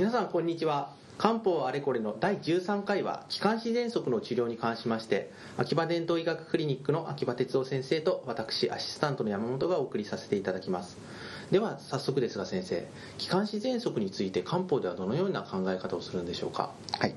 皆さんこんにちは。漢方あれこれの第13回は気管支喘息の治療に関しまして秋葉伝統医学クリニックの秋葉哲夫先生と私アシスタントの山本がお送りさせていただきます。では早速ですが先生気管支喘息について漢方ではどのような考え方をするんでしょうか？はい。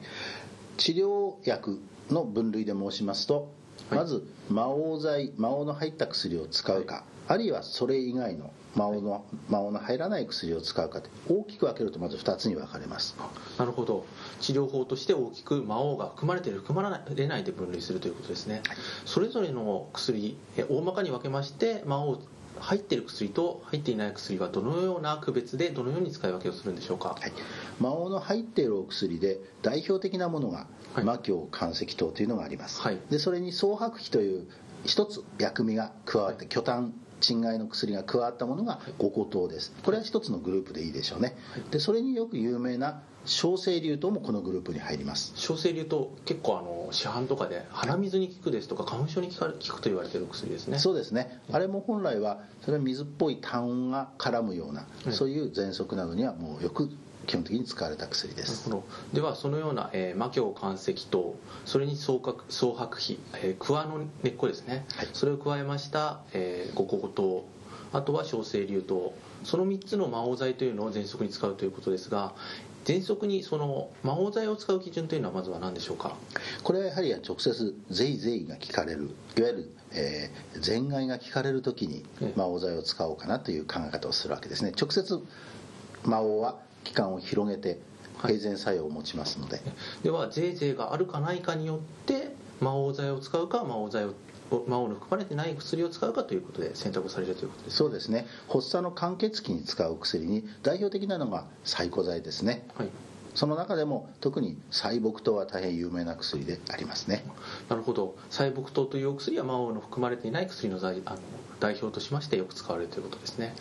治療薬の分類で申しますと、まず魔王剤魔王の入った薬を使うか、あるいはそれ以外の魔王の魔王の入らない薬を使うかって大きく分けるとまず2つに分かれます。なるほど。治療法として大きく魔王が含まれている含まれないで分類するということですね、それぞれの薬え大まかに分けまして魔王入っている薬と入っていない薬はどのような区別でどのように使い分けをするんでしょうか、はい、魔王の入っているお薬で代表的なものがはい。魔境関石糖というのがあります、はい。でそれに総白皮という一つ薬味が加わって、巨炭鎮害の薬が加わったものが五個糖です。これは一つのグループでいいでしょうね、でそれによく有名な小生流糖もこのグループに入ります。小生流と結構あの市販とかで鼻水に効くですとか花粉症に効か効くと言われている薬ですね。そうですね、あれも本来はそれは水っぽい炭が絡むような、うん。そういう喘息などにはもうよく基本的に使われた薬です。ではそのような、えー魔境関石糖それに総角総白皮、えー、桑の根っこですね、はい。それを加えました、えー、五個糖あとは小生流糖。その3つの魔王剤というのを喘息に使うということですが喘息にその魔王剤を使う基準というのはまずは何でしょうか？これはやはり直接ゼイゼイが効かれる。いわゆる、えー、全害が効かれる時にええ。魔王剤を使おうかなという考え方をするわけですね。直接魔王は期間を広げてはい。平然作用を持ちますので、ではゼーゼーがあるかないかによって魔王剤を使うか魔王剤を魔王の含まれてない薬を使うかということで選択をされるということですそうですね。発作の間欠期に使う薬に代表的なのが細固剤ですね。はい。その中でも特に細木糖は大変有名な薬でありますね。なるほど。細木糖というお薬は魔王の含まれていない薬の代あの代表としましてよく使われるということですね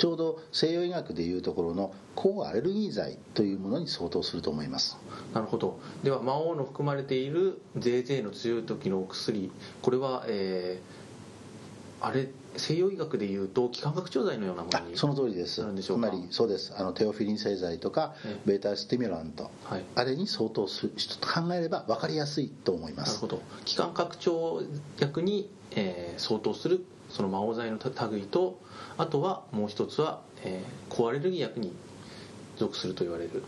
ちょうど西洋医学でいうところの抗アレルギー剤というものに相当すると思います。なるほど。では魔王の含まれているゼーゼーの強い時のお薬これは、えーあれ西洋医学でいうと気管拡張剤のようなものにあその通りです。つまりそうです。あのテオフィリン製剤とかええ。ベータスティミュラント。はい。あれに相当すると考えれば分かりやすいと思います。なるほど。気管拡張薬に、えー相当するその魔王剤の類とあとはもう一つは、えー抗アレルギー薬に属すると言われる。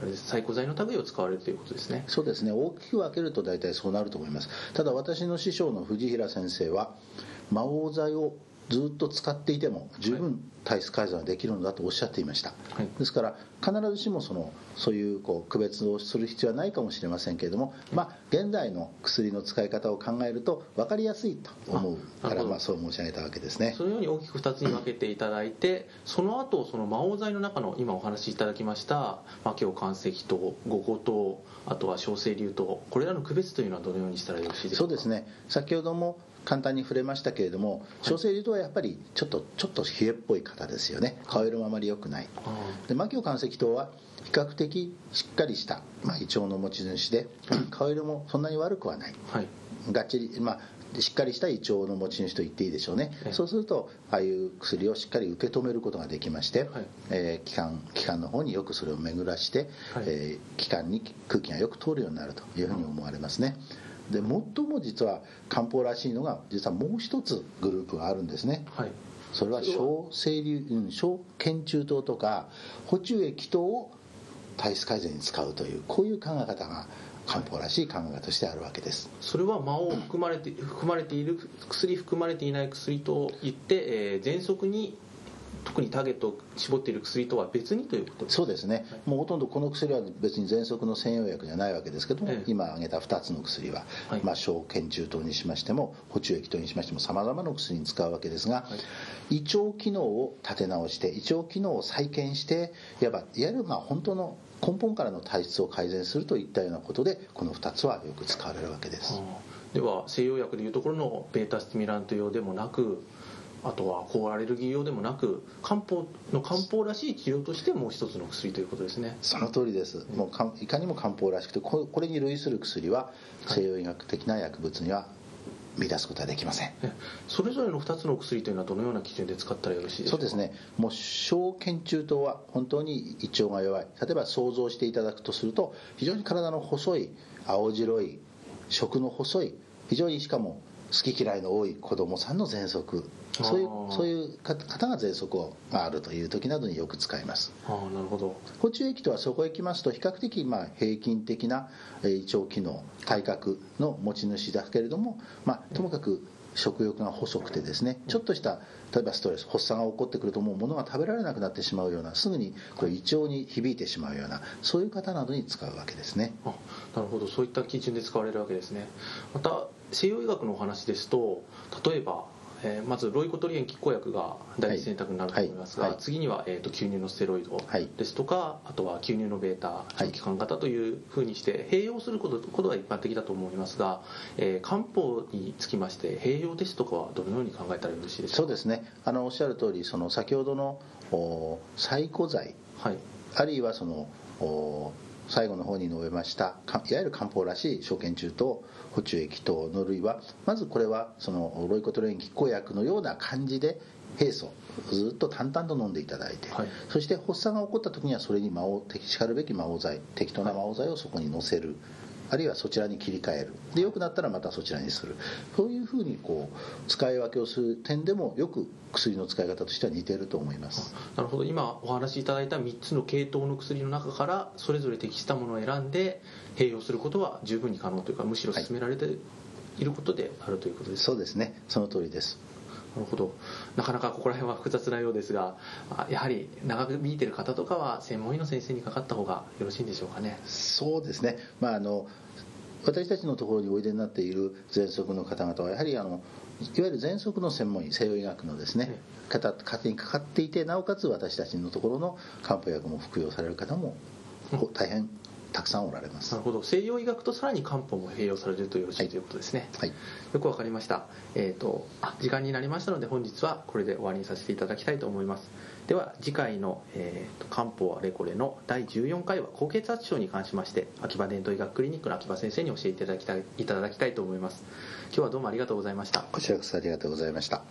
あれです細固剤の類を使われるということですね。そうですね。大きく分けると大体そうなると思います。ただ私の師匠の藤平先生は魔王剤をずっと使っていても十分体質改善はできるのだとおっしゃっていました、はい。ですから必ずしもそのそういうこう区別をする必要はないかもしれませんけれども、まあ、現代の薬の使い方を考えると分かりやすいと思うからまあそう申し上げたわけですね。そのように大きく2つに分けていただいてその後その魔王剤の中の今お話しいただきました魔境関石と五個糖あとは小生流糖これらの区別というのはどのようにしたらよろしいでしょか？そううですね。先ほども簡単に触れましたけれども小生流とはやっぱりちょっとちょっと冷えっぽい方ですよね。顔色もあまり良くない。あでマキオ関石糖は比較的しっかりした、まあ、胃腸の持ち主で顔色もそんなに悪くはない。ーはい。がっちりまあしっかりした胃腸の持ち主と言っていいでしょうね。ええ。そうするとああいう薬をしっかり受け止めることができまして、はい。えー気管気管の方によくそれを巡らして、はい。えー気管に空気がよく通るようになるというふうに思われますねで最も実は漢方らしいのが実はもう一つグループがあるんですね。はい。それは小生流、うん、小腱中糖とか補充液糖を体質改善に使うというこういう考え方が漢方らしい考え方としてあるわけです。それは魔王含まれて含まれている薬含まれていない薬といって、えー、喘息に特にターゲットを絞っている薬とは別にということですそうですね、もうほとんどこの薬は別に喘息の専用薬じゃないわけですけども、ええ。今挙げた2つの薬は、はい。まあ、小腱中糖にしましても補充液糖にしましてもさまざまな薬に使うわけですが、胃腸機能を立て直して胃腸機能を再建していわばいわゆるまあ本当の根本からの体質を改善するといったようなことでこの2つはよく使われるわけです。では西洋薬でいうところのベータスティミラント用でもなくあとは抗アレルギー用でもなく漢方の漢方らしい治療としてもう一つの薬ということですね。その通りです、もういかにも漢方らしくてここれに類する薬は西洋医学的な薬物には乱すことはできません。それぞれの2つの薬というのはどのような基準で使ったらよろしいでしょうか？そうですね。もう小腱中等は本当に胃腸が弱い。例えば想像していただくとすると非常に体の細い青白い食の細い非常にしかも好き嫌いの多い子供さんの喘息。そういうそういう方が喘息があるという時などによく使います。ああなるほど。補充液とはそこへ行きますと比較的まあ平均的な胃腸機能体格の持ち主だけれども、まあ、ともかく食欲が細くてですねちょっとした例えばストレス発作が起こってくるともう物が食べられなくなってしまうようなすぐにこれ胃腸に響いてしまうようなそういう方などに使うわけですね。あなるほど。そういった基準で使われるわけですね。また西洋医学のお話ですと例えばえーまずロイコトリエン拮抗薬が第一選択になると思いますが、はい。はい次には、えー、と吸入のステロイドはい。ですとか、あとは吸入のベータ長期間型というふうにして併用することことが一般的だと思いますが、えー漢方につきまして併用ですとかはどのように考えたらよろしいでしょか？そううですね。あのおっしゃる通りその先ほどのお細古剤はい。あるいはそのお最後の方に述べましたかいわゆる漢方らしい小腱中と補中液等の類はまずこれはそのロイコトレイン拮抗薬のような感じで平素ずっと淡々と飲んでいただいて、はい。そして発作が起こった時にはそれに魔王適しかるべき魔王剤適当な魔王剤をそこに乗せる、あるいはそちらに切り替える。で良くなったらまたそちらにする。そういうふうにこう使い分けをする点でもよく薬の使い方としては似ていると思います。なるほど。今お話しいただいた3つの系統の薬の中からそれぞれ適したものを選んで併用することは十分に可能というかむしろ勧められていることであるということですかそうですね。その通りです。なるほどなかなかここら辺は複雑なようですがあやはり長引いてる方とかは専門医の先生にかかった方がよろしいんでしょうかね。そうですね、まあ、あの私たちのところにおいでになっている喘息の方々はやはりあのいわゆる喘息の専門医西洋医学のですね方方にかかっていてなおかつ私たちのところの漢方薬も服用される方もうん。大変たくさんおられます。なるほど。西洋医学とさらに漢方も併用されるとよろしいということですね、はい。よくわかりました、えー、とあ時間になりましたので本日はこれで終わりにさせていただきたいと思います。では次回の、えーと漢方あれこれの第14回は高血圧症に関しまして秋葉伝統医学クリニックの秋葉先生に教えていただきたいいただきたいと思います。今日はどうもありがとうございました。こちらこそありがとうございました